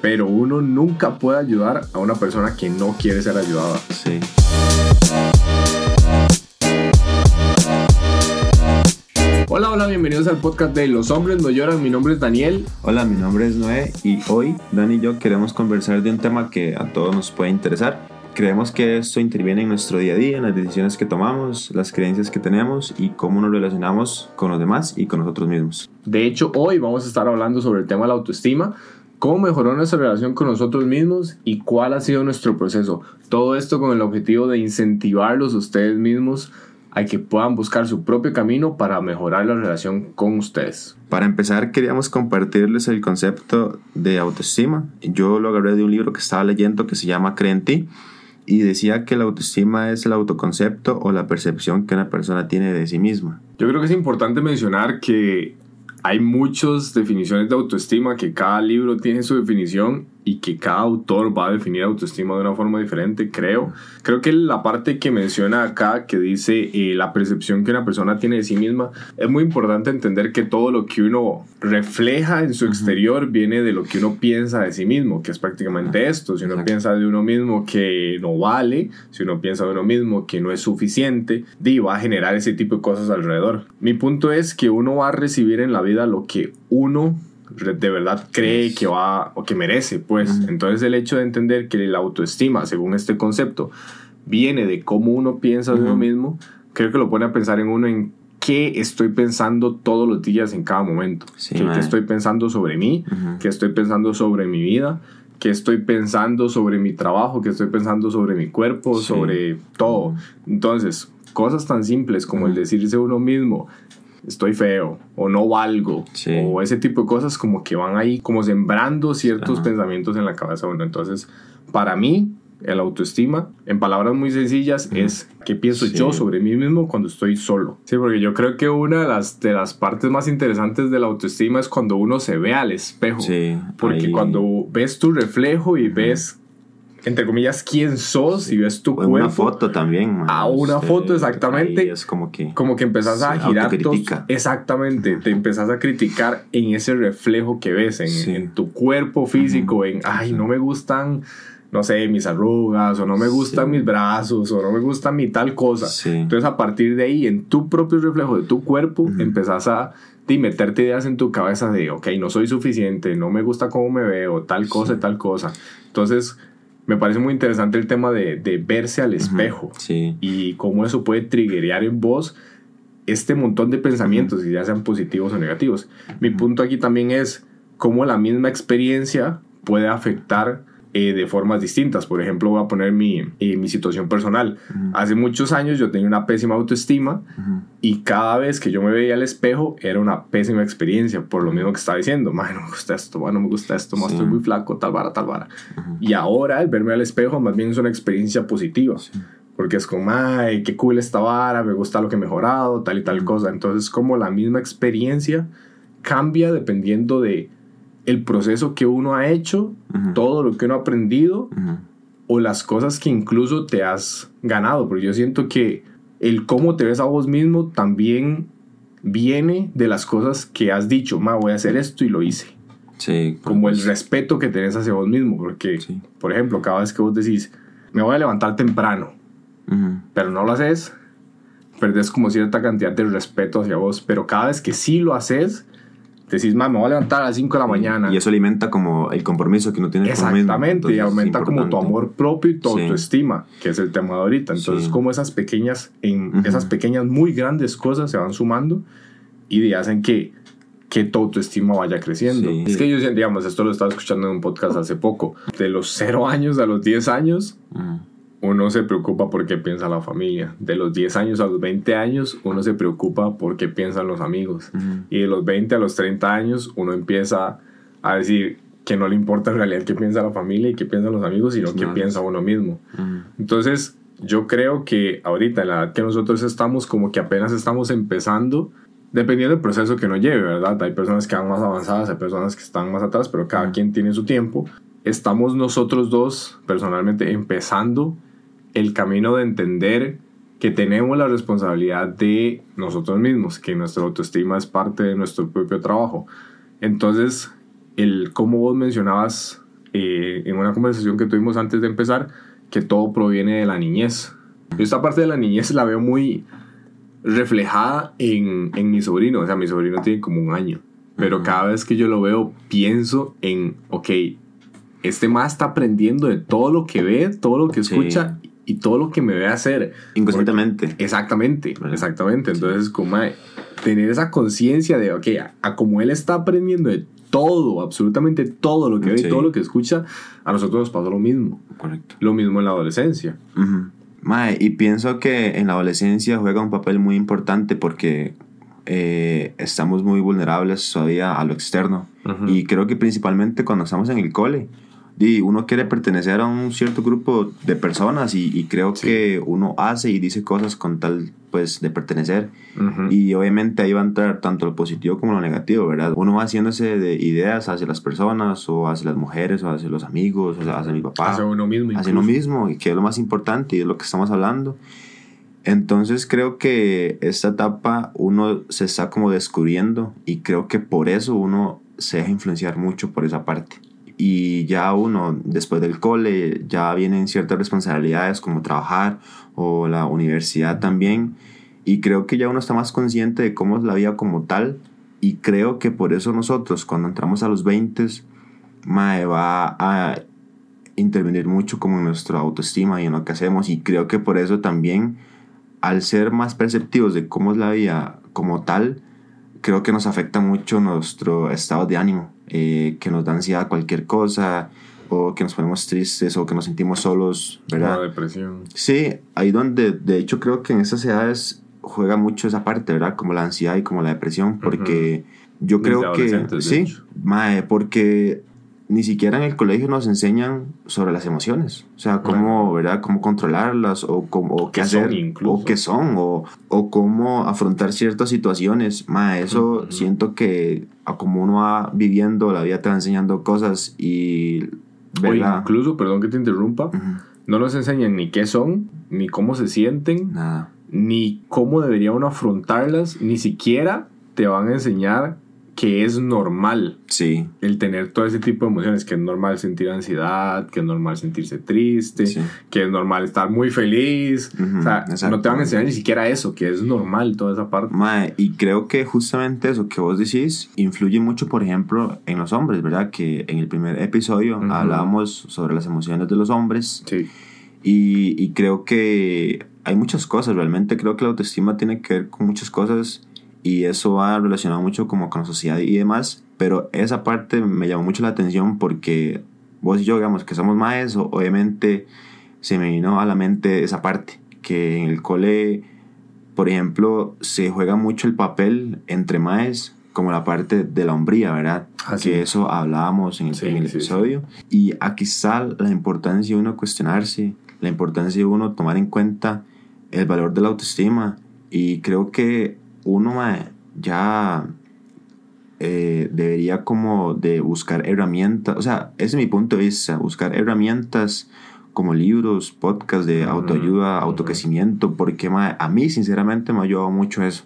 Pero uno nunca puede ayudar a una persona que no quiere ser ayudada. Sí. Hola, hola, bienvenidos al podcast de Los hombres no lloran. Mi nombre es Daniel. Hola, mi nombre es Noé y hoy Dani y yo queremos conversar de un tema que a todos nos puede interesar. Creemos que esto interviene en nuestro día a día, en las decisiones que tomamos, las creencias que tenemos y cómo nos relacionamos con los demás y con nosotros mismos. De hecho, hoy vamos a estar hablando sobre el tema de la autoestima, cómo mejoró nuestra relación con nosotros mismos y cuál ha sido nuestro proceso. Todo esto con el objetivo de incentivarlos ustedes mismos a que puedan buscar su propio camino para mejorar la relación con ustedes. Para empezar, queríamos compartirles el concepto de autoestima. Yo lo agarré de un libro que estaba leyendo que se llama Cree en ti y decía que la autoestima es el autoconcepto o la percepción que una persona tiene de sí misma. Yo creo que es importante mencionar que hay muchas definiciones de autoestima, que cada libro tiene su definición y que cada autor va a definir autoestima de una forma diferente, creo. Creo que la parte que menciona acá, que dice eh, la percepción que una persona tiene de sí misma, es muy importante entender que todo lo que uno refleja en su exterior viene de lo que uno piensa de sí mismo, que es prácticamente esto. Si uno piensa de uno mismo que no vale, si uno piensa de uno mismo que no es suficiente, va a generar ese tipo de cosas alrededor. Mi punto es que uno va a recibir en la vida lo que uno de verdad cree que va o que merece, pues. Entonces el hecho de entender que la autoestima, según este concepto, viene de cómo uno piensa de uno mismo, creo que lo pone a pensar en uno en qué estoy pensando todos los días en cada momento. ¿Qué, estoy pensando sobre mí? ¿Qué estoy pensando sobre mi vida? ¿Qué estoy pensando sobre mi trabajo? ¿Qué estoy pensando sobre mi cuerpo? Sobre todo. Entonces, cosas tan simples como el decirse uno mismo, estoy feo o no valgo o ese tipo de cosas como que van ahí como sembrando ciertos pensamientos en la cabeza bueno entonces para mí el autoestima en palabras muy sencillas es qué pienso yo sobre mí mismo cuando estoy solo. Sí porque yo creo que una de las de las partes más interesantes de la autoestima es cuando uno se ve al espejo. Sí, porque cuando ves tu reflejo y ves entre comillas, quién sos y ves tu cuerpo. Una foto también. A una foto, exactamente. Es como que. Como que empezás a girar. exactamente. Te empezás a criticar en ese reflejo que ves, en, en tu cuerpo físico, en, ay, no me gustan. No sé, mis arrugas, o no me gustan mis brazos, o no me gusta mi tal cosa. Entonces, a partir de ahí, en tu propio reflejo de tu cuerpo, empezás a de meterte ideas en tu cabeza de, ok, no soy suficiente, no me gusta cómo me veo, tal cosa, tal cosa. Entonces, me parece muy interesante el tema de, de verse al espejo y cómo eso puede triggerear en vos este montón de pensamientos, ya sean positivos o negativos. Mi punto aquí también es cómo la misma experiencia puede afectar eh, de formas distintas. Por ejemplo, voy a poner mi, eh, mi situación personal. Hace muchos años yo tenía una pésima autoestima y cada vez que yo me veía al espejo era una pésima experiencia, por lo mismo que estaba diciendo, no me gusta esto, no me gusta esto, estoy muy flaco, tal vara, tal vara. Y ahora el verme al espejo más bien es una experiencia positiva. Porque es como, ay, qué cool esta vara, me gusta lo que he mejorado, tal y tal cosa. Entonces, como la misma experiencia cambia dependiendo de el proceso que uno ha hecho, todo lo que uno ha aprendido o las cosas que incluso te has ganado. Porque yo siento que el cómo te ves a vos mismo también viene de las cosas que has dicho, ma, voy a hacer esto y lo hice. Sí. Como el respeto que tenés hacia vos mismo. Porque, por ejemplo, cada vez que vos decís, me voy a levantar temprano, pero no lo haces, perdés como cierta cantidad de respeto hacia vos. Pero cada vez que sí lo haces, decís, me voy a levantar a las 5 de la mañana. Y eso alimenta como el compromiso que uno tiene Exactamente, y aumenta como tu amor propio y tu autoestima, que es el tema de ahorita. Entonces, como esas pequeñas, en, esas pequeñas, muy grandes cosas se van sumando y hacen que, que tu autoestima vaya creciendo. Es que yo, digamos, esto lo estaba escuchando en un podcast hace poco, de los 0 años a los 10 años uno se preocupa por qué piensa la familia. De los 10 años a los 20 años, uno se preocupa por qué piensan los amigos. Y de los 20 a los 30 años, uno empieza a decir que no le importa en realidad qué piensa la familia y qué piensan los amigos, sino qué piensa uno mismo. Entonces, yo creo que ahorita, en la edad que nosotros estamos, como que apenas estamos empezando, dependiendo del proceso que nos lleve, ¿verdad? Hay personas que van más avanzadas, hay personas que están más atrás, pero cada quien tiene su tiempo. Estamos nosotros dos, personalmente, empezando el camino de entender que tenemos la responsabilidad de nosotros mismos, que nuestra autoestima es parte de nuestro propio trabajo. Entonces, el como vos mencionabas eh, en una conversación que tuvimos antes de empezar que todo proviene de la niñez. Yo esta parte de la niñez la veo muy reflejada en, en mi sobrino. O sea, mi sobrino tiene como un año. Pero cada vez que yo lo veo, pienso en, ok, este más está aprendiendo de todo lo que ve, todo lo que escucha y todo lo que me ve hacer. Inconscientemente. exactamente, exactamente. Entonces, como tener esa conciencia de, ok, a, como él está aprendiendo de todo, absolutamente todo lo que ve, todo lo que escucha, a nosotros nos pasó lo mismo. Correcto. Lo mismo en la adolescencia. y pienso que en la adolescencia juega un papel muy importante porque eh, estamos muy vulnerables todavía a lo externo. Y creo que principalmente cuando estamos en el cole, y uno quiere pertenecer a un cierto grupo de personas y, creo que uno hace y dice cosas con tal pues de pertenecer. Y obviamente ahí va a entrar tanto lo positivo como lo negativo verdad uno va haciéndose de ideas hacia las personas o hacia las mujeres o hacia los amigos o hacia mi papá. Hacia uno mismo hacia uno mismo y que es lo más importante y es lo que estamos hablando. Entonces creo que esta etapa uno se está como descubriendo y creo que por eso uno se deja influenciar mucho por esa parte y ya uno después del cole ya vienen ciertas responsabilidades como trabajar o la universidad también. Y creo que ya uno está más consciente de cómo es la vida como tal. Y creo que por eso nosotros cuando entramos a los 20 mae, va a intervenir mucho como en nuestra autoestima y en lo que hacemos. Y creo que por eso también al ser más perceptivos de cómo es la vida como tal creo que nos afecta mucho nuestro estado de ánimo eh, que nos da ansiedad cualquier cosa, o que nos ponemos tristes, o que nos sentimos solos, ¿verdad? depresión. Sí, ahí donde, de hecho, creo que en esas edades juega mucho esa parte, ¿verdad? Como la ansiedad y como la depresión, porque yo creo que... Sí, mae, porque ni siquiera en el colegio nos enseñan sobre las emociones. O sea, cómo, ¿verdad? Cómo controlarlas o, cómo, qué hacer o qué son o, o, cómo afrontar ciertas situaciones. Ma, eso siento que a como uno va viviendo, la vida te va enseñando cosas y... O incluso, perdón que te interrumpa, no nos enseñan ni qué son, ni cómo se sienten, Nada. ni cómo debería uno afrontarlas, ni siquiera te van a enseñar que es normal sí. el tener todo ese tipo de emociones, que es normal sentir ansiedad, que es normal sentirse triste, que es normal estar muy feliz. o sea, no te van a enseñar ni siquiera eso, que es normal toda esa parte. Mae, y creo que justamente eso que vos decís influye mucho, por ejemplo, en los hombres, ¿verdad? Que en el primer episodio hablábamos sobre las emociones de los hombres. Sí. Y, y creo que hay muchas cosas, realmente creo que la autoestima tiene que ver con muchas cosas y eso va relacionado mucho como con la sociedad y demás, pero esa parte me llamó mucho la atención porque vos y yo, digamos, que somos maes, obviamente se me vino a la mente esa parte, que en el cole, por ejemplo, se juega mucho el papel entre maes como la parte de la hombría, ¿verdad? Así. Que eso hablábamos en el, episodio. Y aquí está la importancia de uno cuestionarse, la importancia de uno tomar en cuenta el valor de la autoestima. Y creo que uno ya eh, debería como de buscar herramientas, o sea, ese es mi punto de vista, buscar herramientas como libros, podcasts de autoayuda, autocrecimiento, porque a mí sinceramente me ha ayudado mucho eso.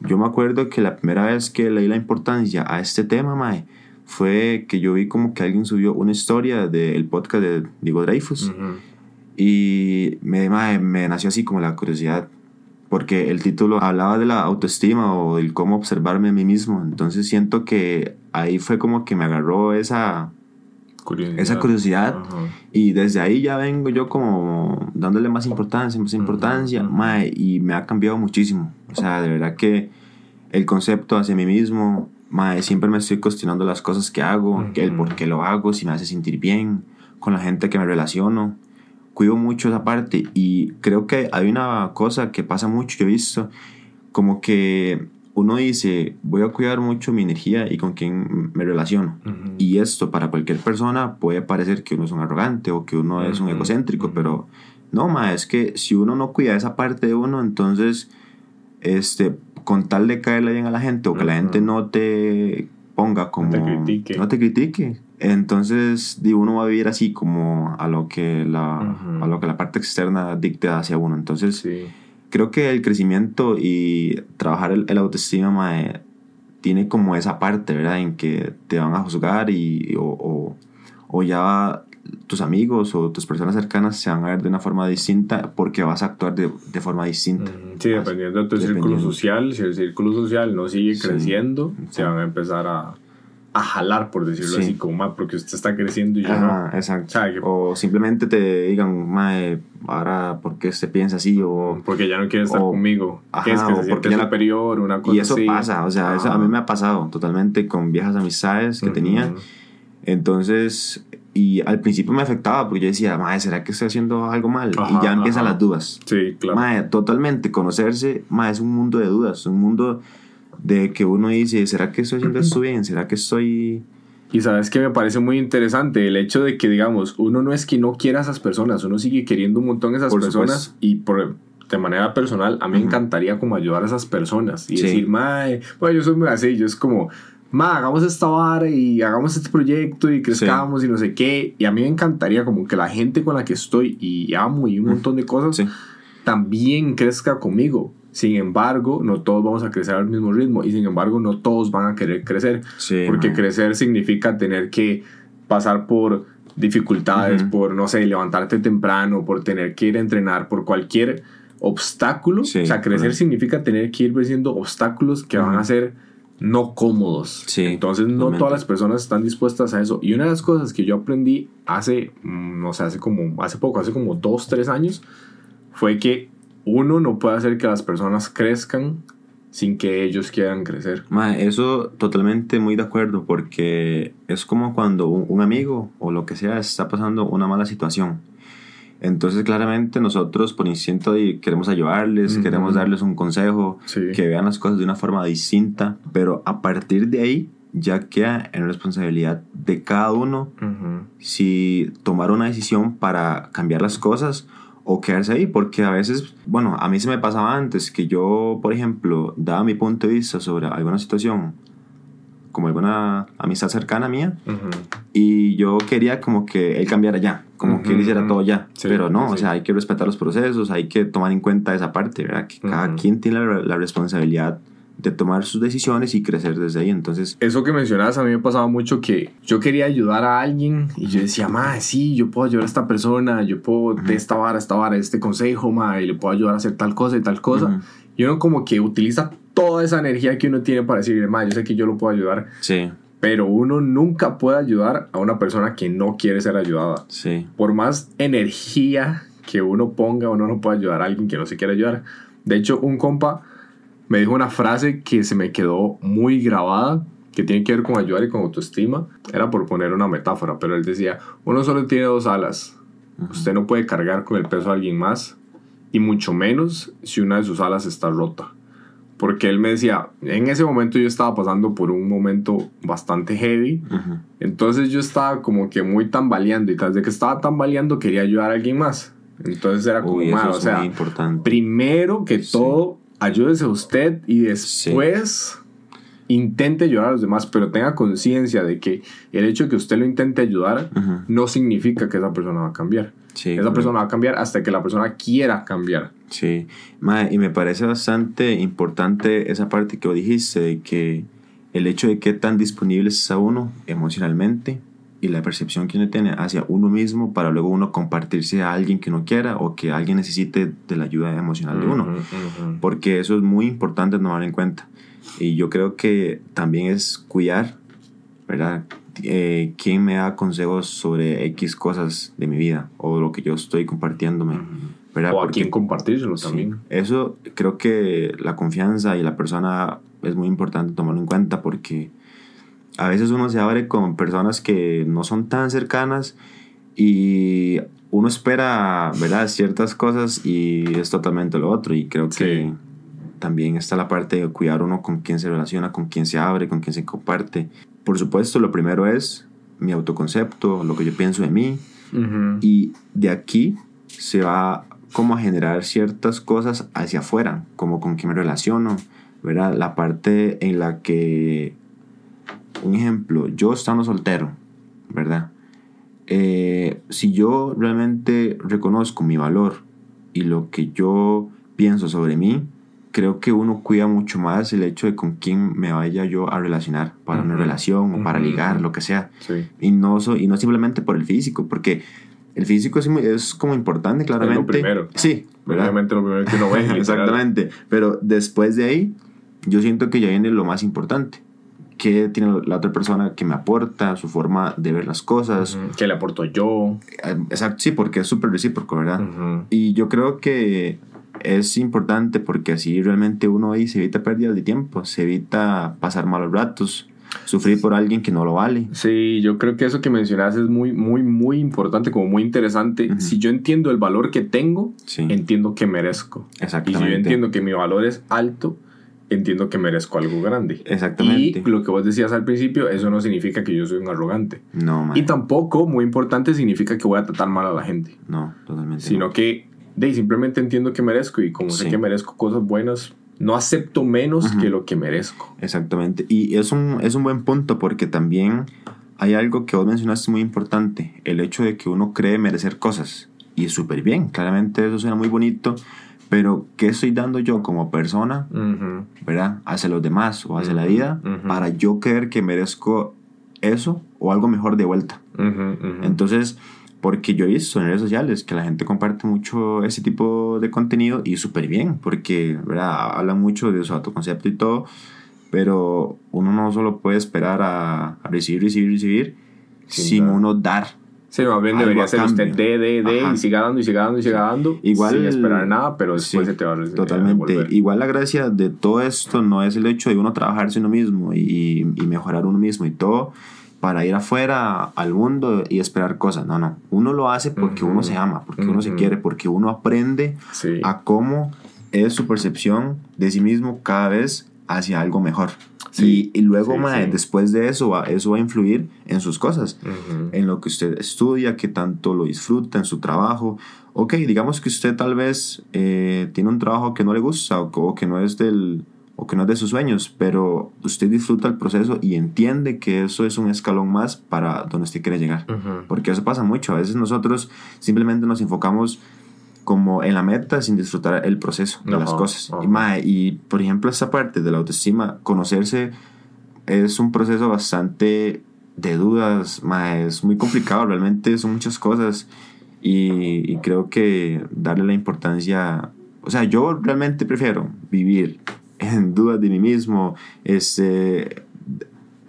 Yo me acuerdo que la primera vez que leí la importancia a este tema, mae, fue que yo vi como que alguien subió una historia del podcast de Diego Dreyfus. Y me, me nació así como la curiosidad porque el título hablaba de la autoestima o del cómo observarme a mí mismo. Entonces siento que ahí fue como que me agarró esa curiosidad, esa curiosidad. Y desde ahí ya vengo yo como dándole más importancia, más importancia, y me ha cambiado muchísimo. O sea, de verdad que el concepto hacia mí mismo, mae, siempre me estoy cuestionando las cosas que hago, el por qué lo hago, si me hace sentir bien con la gente que me relaciono cuido mucho esa parte y creo que hay una cosa que pasa mucho, que he visto, como que uno dice, voy a cuidar mucho mi energía y con quién me relaciono. Y esto para cualquier persona puede parecer que uno es un arrogante o que uno es un egocéntrico, pero no, ma, es que si uno no cuida esa parte de uno, entonces, este, con tal de caerle bien a la gente o que la gente no te ponga como... No te critique. No te critique entonces, digo, uno va a vivir así como a lo que la, a lo que la parte externa dicta hacia uno. Entonces, creo que el crecimiento y trabajar el, autoestima tiene como esa parte, ¿verdad? En que te van a juzgar y, o, o ya tus amigos o tus personas cercanas se van a ver de una forma distinta porque vas a actuar de, de forma distinta. Sí, dependiendo de tu círculo social, si el círculo social no sigue Sí. creciendo, se van a empezar a, a jalar, por decirlo Sí. así, como más, porque usted está creciendo y yo no. exacto. O simplemente te digan, mae, ahora, ¿por qué usted piensa así? O, Porque ya no quiere estar O- conmigo. ajá, es que o se porque ya superior, una cosa y eso así. pasa, o sea, eso a mí me ha pasado totalmente con viejas amistades que tenía. Ujú. Entonces, y al principio me afectaba porque yo decía, mae, ¿será que estoy haciendo algo mal? Ajá, y ya empiezan ajá. las dudas. Sí, claro. Mae, totalmente, conocerse, mae, es un mundo de dudas, un mundo de que uno dice, ¿será que estoy haciendo esto bien? ¿Será que estoy...? Y sabes que me parece muy interesante el hecho de que, digamos, uno no es que no quiera a esas personas, uno sigue queriendo un montón a esas Por personas supuesto. y por, de manera personal, a mí me encantaría como ayudar a esas personas y Sí. decir, mae, bueno, yo soy muy así, yo es como, ma, hagamos esta vara y hagamos este proyecto y crezcamos y no sé qué. Y a mí me encantaría como que la gente con la que estoy y amo y un montón de cosas Sí, también crezca conmigo. Sin embargo, no todos vamos a crecer al mismo ritmo y sin embargo no todos van a querer crecer. sí. Porque crecer significa tener que pasar por dificultades, por, no sé, levantarte temprano, por tener que ir a entrenar, por cualquier obstáculo. Sí, o sea, crecer significa tener que ir venciendo obstáculos que van a ser no cómodos. Sí, Entonces, no totalmente. todas las personas están dispuestas a eso. Y una de las cosas que yo aprendí hace, mm, no sé, hace como, hace poco, hace como dos, tres años, fue que uno no puede hacer que las personas crezcan sin que ellos quieran crecer. Mae, eso totalmente muy de acuerdo porque es como cuando un, un amigo o lo que sea está pasando una mala situación. Entonces claramente nosotros por instinto de- queremos ayudarles, queremos darles un consejo, Sí. que vean las cosas de una forma distinta, pero a partir de ahí ya queda en responsabilidad de cada uno si tomar una decisión para cambiar las cosas o quedarse ahí, porque a veces, bueno, a mí se me pasaba antes que yo, por ejemplo, daba mi punto de vista sobre alguna situación, como alguna amistad cercana mía, Ujú. y yo quería como que él cambiara ya, como que él hiciera todo ya, Sí, pero no, sí, o sea, hay que respetar los procesos, hay que tomar en cuenta esa parte, ¿verdad? Que cada Ujú. quien tiene la, la responsabilidad de tomar sus decisiones y crecer desde ahí, entonces... Eso que mencionabas a mí me pasaba mucho que yo quería ayudar a alguien y yo decía, ma, sí, yo puedo ayudar a esta persona, yo puedo de esta vara, esta vara, este consejo, ma, y le puedo ayudar a hacer tal cosa y tal cosa. Ujú. Y uno como que utiliza toda esa energía que uno tiene para decirle, ma, yo sé que yo lo puedo ayudar, Sí, pero uno nunca puede ayudar a una persona que no quiere ser ayudada. sí, Por más energía que uno ponga, uno no puede ayudar a alguien que no se quiere ayudar. De hecho, un compa me dijo una frase que se me quedó muy grabada, que tiene que ver con ayudar y con autoestima. Era por poner una metáfora, pero él decía, uno solo tiene dos alas. Usted no puede cargar con el peso de alguien más, y mucho menos si una de sus alas está rota. Porque él me decía, en ese momento yo estaba pasando por un momento bastante heavy, entonces yo estaba como que muy tambaleando y tras de que estaba tambaleando quería ayudar a alguien más. Entonces era como, Uy, "Ma, eso o sea, importante. primero que Sí. todo, ayúdese a usted y después intente ayudar a los demás, pero tenga conciencia de que el hecho de que usted lo intente ayudar Ujú, no significa que esa persona va a cambiar. Sí, esa correcto. persona va a cambiar hasta que la persona quiera cambiar. Sí, Mae, y me parece bastante importante esa parte que vos dijiste, de que el hecho de qué tan disponible está uno emocionalmente y la percepción que uno tiene hacia uno mismo para luego uno compartirse a alguien que no quiera o que alguien necesite de la ayuda emocional de uno. Ujú, ujú. Porque eso es muy importante tomar en cuenta. Y yo creo que también es cuidar, ¿verdad? Eh, quién me da consejos sobre X cosas de mi vida o lo que yo estoy compartiéndome, ¿verdad? O a Porque- quién compartírselo Sí. también. Eso creo que la confianza y la persona es muy importante tomarlo en cuenta porque a veces uno se abre con personas que no son tan cercanas y uno espera, ¿verdad? Ciertas cosas y es totalmente lo otro y creo que Sí. también está la parte de cuidar uno con quién se relaciona, con quién se abre, con quién se comparte. Por supuesto, lo primero es mi autoconcepto, lo que yo pienso de mí, Ujú. y de aquí se va como a generar ciertas cosas hacia afuera, como con quién me relaciono, ¿verdad? La parte en la que, un ejemplo, yo estando soltero, ¿verdad? Eh, si yo realmente reconozco mi valor y lo que yo pienso sobre mí, creo que uno cuida mucho más el hecho de con quién me vaya yo a relacionar para una Ujú. relación o para ligar, lo que sea. Sí. Y no, so- y no simplemente por el físico, porque el físico es, es como importante, claramente. primero. Sí, ¿verdad? Obviamente lo primero que uno ve. Exactamente. Pero después de ahí, yo siento que ya viene lo más importante. ¿Qué tiene la otra persona que me aporta? Su forma de ver las cosas. Ujú. ¿Qué le aporto yo? Eh, Exacto, sí, porque es súper recíproco, ¿verdad? Ujú. Y yo creo que es importante porque así realmente uno ahí se evita pérdidas de tiempo, se evita pasar malos ratos, sufrir por alguien que no lo vale. Sí, yo creo que eso que mencionas es muy, muy, muy importante, como muy interesante. Ujú. Si yo entiendo el valor que tengo, Sí, entiendo que merezco. Y si exactamente. yo entiendo que mi valor es alto, entiendo que merezco algo grande. Exactamente. Y lo que vos decías al principio, eso no significa que yo soy un arrogante. No, man. Y tampoco, muy importante, significa que voy a tratar mal a la gente. No, totalmente. Sino no. que de, simplemente entiendo que merezco y como sé Sí. que merezco cosas buenas, no acepto menos que lo que merezco. Exactamente. Y es un, es un buen punto porque también hay algo que vos mencionaste muy importante, el hecho de que uno cree merecer cosas. Y es súper bien, claramente eso suena muy bonito, pero ¿qué estoy dando yo como persona, Ujú. verdad? Hacia los demás o hacia la vida ujú. para yo creer que merezco eso o algo mejor de vuelta. Entonces, porque yo he visto en redes sociales que la gente comparte mucho ese tipo de contenido y súper bien, porque ¿verdad? hablan mucho de su autoconcepto y todo, pero uno no solo puede esperar a, a recibir, recibir, recibir, Sin sin dar. uno dar. Sí, más bien debería ser usted de, de, de, Ajá. y siga dando, y siga dando, y siga dando. Igual- Sin esperar nada, pero después Sí, se te va a Totalmente. Igual la gracia de todo esto no es el hecho de uno trabajarse uno mismo y, y mejorar uno mismo y todo para ir afuera al mundo y esperar cosas. No, no. Uno lo hace porque Ujú. uno se ama, porque uno se quiere, porque uno aprende Sí. a cómo es su percepción de sí mismo cada vez hacia algo mejor. Sí, Y, y luego, sí, mae, sí. después de eso, va- eso va a influir en sus cosas, en lo que usted estudia, que tanto lo disfruta, en su trabajo. Ok, digamos que usted tal vez eh, tiene un trabajo que no le gusta o, o que no es del o que no es de sus sueños, pero usted disfruta el proceso y entiende que eso es un escalón más para donde usted quiere llegar. Porque eso pasa mucho. A veces nosotros simplemente nos enfocamos como en la meta sin disfrutar el proceso de las cosas. Y, mae, y, por ejemplo, esta parte de la autoestima, conocerse es un proceso bastante de dudas, mae, es muy complicado, realmente son muchas cosas y, y creo que darle la importancia, o sea, yo realmente prefiero vivir en dudas de mí mismo, este,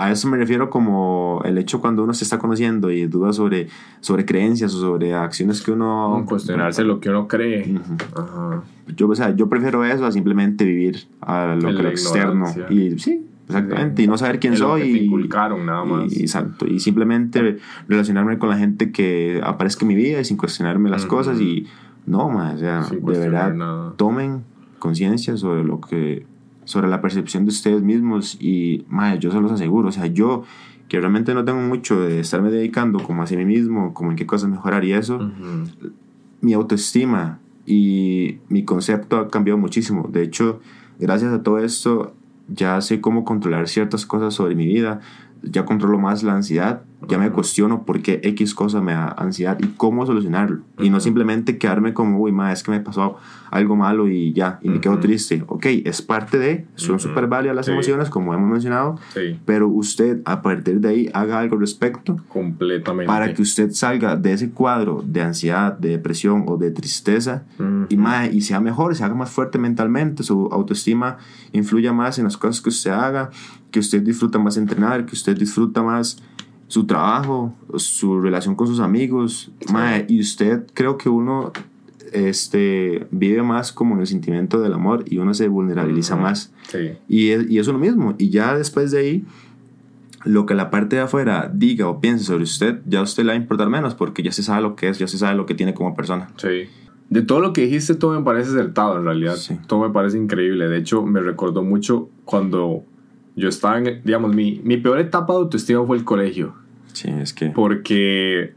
a eso me refiero como el hecho cuando uno se está conociendo y dudas sobre, sobre creencias o sobre acciones que uno... Cuestionarse lo que uno cree. Ujú. Ajá. Yo, o sea, yo prefiero eso a simplemente vivir a lo, que lo externo. Y sí, exactamente. Y no saber quién soy. y- inculcaron, nada más. y, exacto. Y simplemente relacionarme con la gente que aparezca en mi vida y sin cuestionarme las Ujú. cosas. Y no, más, o sea, de verdad, nada. tomen conciencia sobre lo que sobre la percepción de ustedes mismos y mae, yo se los aseguro, o sea, yo que realmente no tengo mucho de estarme dedicando como hacia mí mismo, como en qué cosas mejorar y eso, Ujú. mi autoestima y mi concepto ha cambiado muchísimo. De hecho, gracias a todo esto, ya sé cómo controlar ciertas cosas sobre mi vida. Ya controlo más la ansiedad. Ya me cuestiono por qué X cosa me da ansiedad y cómo solucionarlo. Y no simplemente quedarme como, uy, ma, es que me pasó algo malo y ya, y me quedo triste. Ok, es parte de, son Ujú. súper válidas las Sí. emociones, como hemos mencionado, Sí, pero usted a partir de ahí haga algo al respecto completamente. para que usted salga de ese cuadro de ansiedad, de depresión o de tristeza y, mae, y sea mejor, se haga más fuerte mentalmente, su autoestima influya más en las cosas que usted haga, que usted disfruta más entrenar, que usted disfruta más su trabajo, su relación con sus amigos, mae, y usted creo que uno este, vive más como en el sentimiento del amor y uno se vulnerabiliza más. Sí. Y es, y eso es lo mismo. Y ya después de ahí, lo que la parte de afuera diga o piense sobre usted, ya a usted le va a importar menos porque ya se sabe lo que es, ya se sabe lo que tiene como persona. Sí. De todo lo que dijiste, todo me parece acertado en realidad. Sí. Todo me parece increíble. De hecho, me recordó mucho cuando yo estaba en, digamos, mi, mi peor etapa de autoestima fue el colegio. Sí, es que... Porque,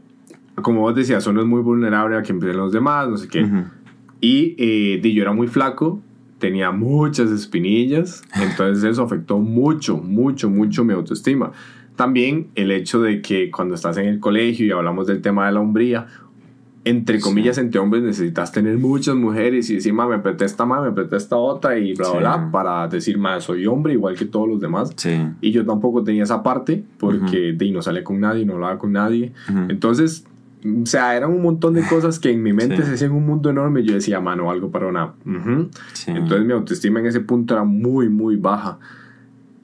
como vos decías, uno es muy vulnerable a que empiecen los demás, no sé qué. Ujú. Y eh, yo era muy flaco, tenía muchas espinillas, entonces eso afectó mucho, mucho, mucho mi autoestima. También el hecho de que cuando estás en el colegio y hablamos del tema de la hombría, entre comillas, entre hombres necesitas tener muchas mujeres y decir, ma, me apreté esta, ma, me apreté esta otra y bla, bla, bla, para decir, ma, soy hombre igual que todos los demás. Sí. Y yo tampoco tenía esa parte porque de, no salía con nadie, no hablaba con nadie. Entonces, o sea, eran un montón de cosas que en mi mente se hacían un mundo enorme. y Yo decía, mano, algo para una. Entonces mi autoestima en ese punto era muy, muy baja.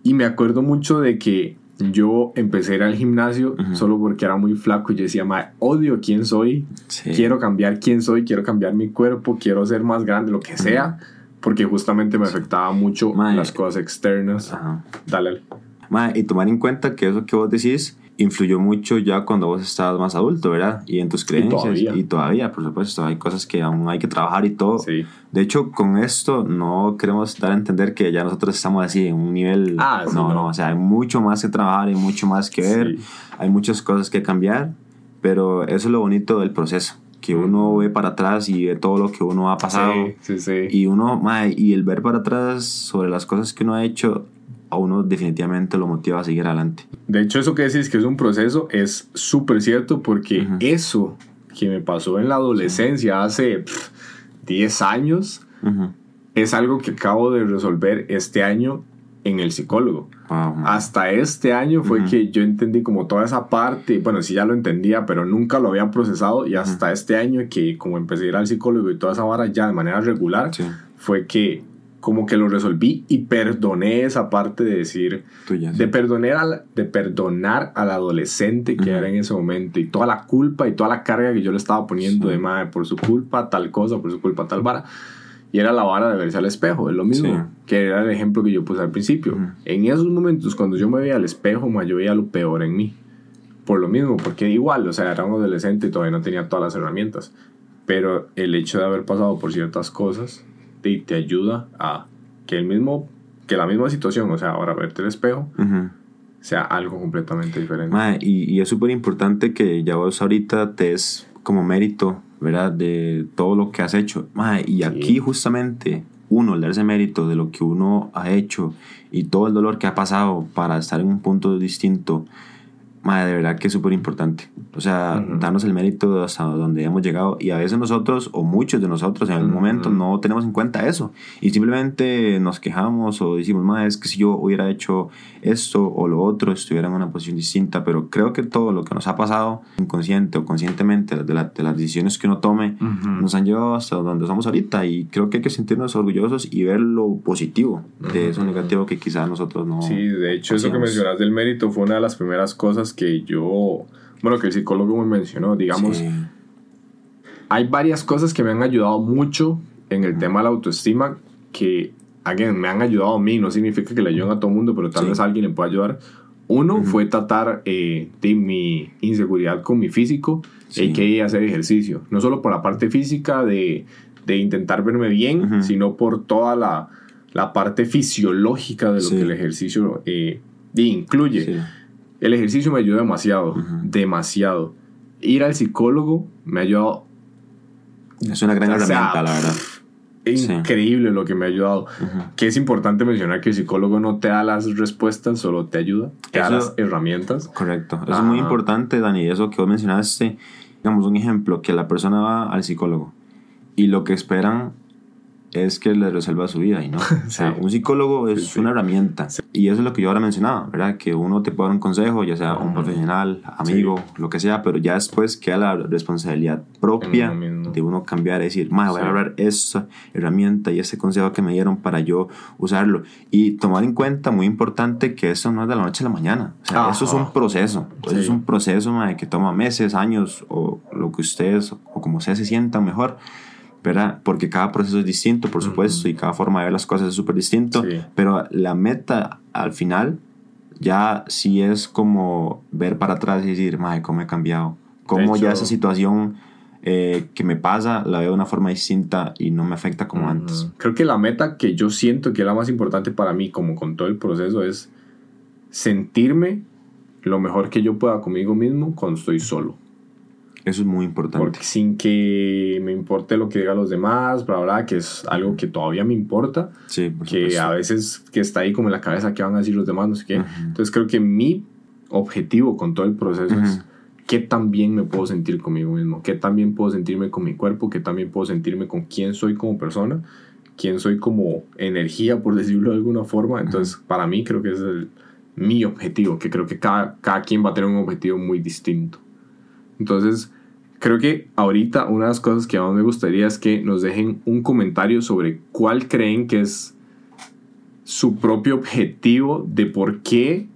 Y me acuerdo mucho de que yo empecé a ir al gimnasio solo porque era muy flaco y yo decía, ma, odio quién soy, quiero cambiar quién soy, quiero cambiar mi cuerpo, quiero ser más grande, lo que sea, porque justamente me afectaba mucho las cosas externas. Dale. Ma, y tomar en cuenta que eso que vos decís influyó mucho ya cuando vos estabas más adulto, ¿verdad? Y en tus creencias. Y todavía, por supuesto, hay cosas que aún hay que trabajar y todo. Sí. De hecho, con esto no queremos dar a entender que ya nosotros estamos así en un nivel... Ah, no, no, o sea, hay mucho más que trabajar, hay mucho más que ver, hay muchas cosas que cambiar, pero eso es lo bonito del proceso que uno ve para atrás y ve todo lo que uno ha pasado. Sí, sí, sí. Y uno, y el ver para atrás sobre las cosas que uno ha hecho, a uno definitivamente lo motiva a seguir adelante. De hecho, eso que decís que es un proceso es súper cierto porque eso que me pasó en la adolescencia hace 10 años es algo que acabo de resolver este año en el psicólogo. Hasta este año fue que yo entendí como toda esa parte, bueno, sí ya lo entendía, pero nunca lo había procesado y hasta este año que como empecé a ir al psicólogo y toda esa vara ya de manera regular, fue que como que lo resolví y perdoné esa parte de decir, de, perdonar al, de perdonar al adolescente que era en ese momento y toda la culpa y toda la carga que yo le estaba poniendo de madre por su culpa tal cosa, por su culpa tal vara. Y era la vara de verse al espejo, es lo mismo, que era el ejemplo que yo puse al principio. En esos momentos, cuando yo me veía al espejo, yo veía lo peor en mí. Por lo mismo, porque igual, o sea, era un adolescente y todavía no tenía todas las herramientas. Pero el hecho de haber pasado por ciertas cosas te, te ayuda a que el mismo que la misma situación, o sea, ahora verte el espejo, sea algo completamente diferente. y, y, es súper importante que ya vos ahorita te es como mérito, ¿verdad? De todo lo que has hecho. y aquí justamente uno, el darse mérito de lo que uno ha hecho y todo el dolor que ha pasado para estar en un punto distinto, de verdad que es súper importante. O sea, darnos el mérito hasta donde hemos llegado. Y a veces nosotros, o muchos de nosotros en algún momento, no tenemos en cuenta eso. Y simplemente nos quejamos o decimos, más es que si yo hubiera hecho esto o lo otro, estuviera en una posición distinta. Pero creo que todo lo que nos ha pasado, inconsciente o conscientemente, de, de las decisiones que uno tome, nos han llevado hasta donde estamos ahorita. Y creo que hay que sentirnos orgullosos y ver lo positivo de eso negativo que quizás nosotros no. Sí, de hecho, eso que mencionas del mérito fue una de las primeras cosas que yo, bueno, que el psicólogo me mencionó, digamos, hay varias cosas que me han ayudado mucho en el tema de la autoestima que, again, me han ayudado a mí, no significa que le ayuden a todo el mundo, pero tal vez a alguien le pueda ayudar. Uno fue tratar eh, de mi inseguridad con mi físico, y que hacer ejercicio. No solo por la parte física de, de intentar verme bien, sino por toda la, la, parte fisiológica de lo que el ejercicio eh, incluye. El ejercicio me ayudó demasiado, demasiado. Ir al psicólogo me ha ayudado. Es una gran herramienta, la verdad. Increíble lo que me ha ayudado. Que es importante mencionar que el psicólogo no te da las respuestas, solo te ayuda, te da las herramientas. Correcto. Eso es muy importante, Dani. Eso que vos mencionaste, digamos, un ejemplo, que la persona va al psicólogo y lo que esperan es que le resuelva su vida y no. O sea, un psicólogo es una herramienta. Y eso es lo que yo ahora mencionaba, ¿verdad? Que uno te puede dar un consejo, ya sea un profesional, amigo, lo que sea, pero ya después queda la responsabilidad propia de uno cambiar, decir, voy a hablar esa herramienta y ese consejo que me dieron para yo usarlo. Y tomar en cuenta, muy importante, que eso no es de la noche a la mañana. O sea, eso es un proceso. Eso es un proceso que toma meses, años, o lo que ustedes, o como ustedes se sientan mejor ¿verdad? Porque cada proceso es distinto, por supuesto, y cada forma de ver las cosas es súper distinto, pero la meta al final ya sí es como ver para atrás y decir, madre, ¿cómo he cambiado? ¿Cómo ya esa situación eh, que me pasa la veo de una forma distinta y no me afecta como antes? Creo que la meta que yo siento que es la más importante para mí, como con todo el proceso, es sentirme lo mejor que yo pueda conmigo mismo cuando estoy solo. Eso es muy importante. Porque sin que me importe lo que digan los demás, bla, bla, que es algo que todavía me importa. Sí, Que a veces que está ahí como en la cabeza, ¿qué van a decir los demás? No sé qué. Entonces creo que mi objetivo con todo el proceso es qué tan bien me puedo sentir conmigo mismo, qué tan bien puedo sentirme con mi cuerpo, qué tan bien puedo sentirme con quién soy como persona, quién soy como energía, por decirlo de alguna forma. Entonces, para mí creo que es el, mi objetivo, que creo que cada, cada quien va a tener un objetivo muy distinto. Entonces, creo que ahorita una de las cosas que más me gustaría es que nos dejen un comentario sobre cuál creen que es su propio objetivo de por qué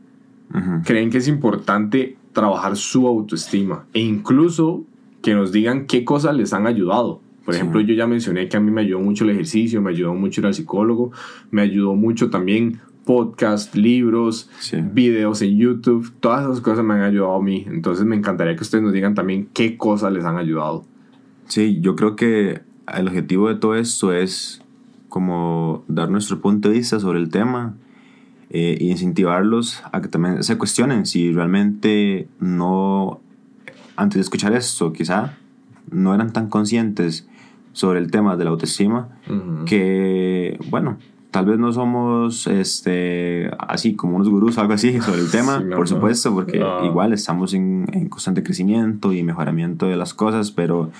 creen que es importante trabajar su autoestima. E incluso que nos digan qué cosas les han ayudado. Por ejemplo, yo ya mencioné que a mí me ayudó mucho el ejercicio, me ayudó mucho ir al psicólogo, me ayudó mucho también podcast, libros, videos en YouTube, todas esas cosas me han ayudado a mí. Entonces me encantaría que ustedes nos digan también qué cosas les han ayudado. Sí, yo creo que el objetivo de todo esto es como dar nuestro punto de vista sobre el tema eh, e incentivarlos a que también se cuestionen si realmente no, antes de escuchar esto, quizá no eran tan conscientes sobre el tema de la autoestima que, bueno, tal vez no somos este, así como unos gurús algo así sobre el tema, por supuesto, porque igual estamos en, en, constante crecimiento y mejoramiento de las cosas, pero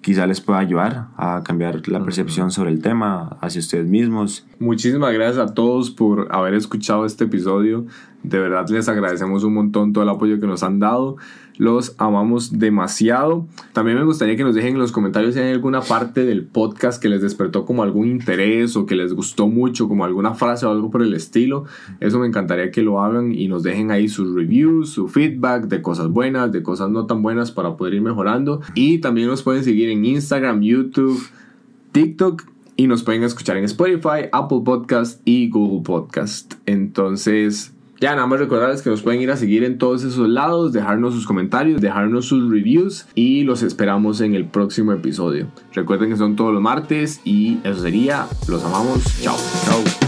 quizá les pueda ayudar a cambiar la percepción sobre el tema hacia ustedes mismos. Muchísimas gracias a todos por haber escuchado este episodio. De verdad les agradecemos un montón todo el apoyo que nos han dado. Los amamos demasiado. También me gustaría que nos dejen en los comentarios si hay alguna parte del podcast que les despertó como algún interés o que les gustó mucho, como alguna frase o algo por el estilo. Eso me encantaría que lo hagan y nos dejen ahí sus reviews, su feedback de cosas buenas, de cosas no tan buenas para poder ir mejorando. Y también nos pueden seguir en Instagram, YouTube, TikTok y nos pueden escuchar en Spotify, Apple Podcast y Google Podcast. Entonces, ya nada más recordarles que nos pueden ir a seguir en todos esos lados, dejarnos sus comentarios, dejarnos sus reviews y los esperamos en el próximo episodio. Recuerden que son todos los martes y eso sería, los amamos, chao. Chao.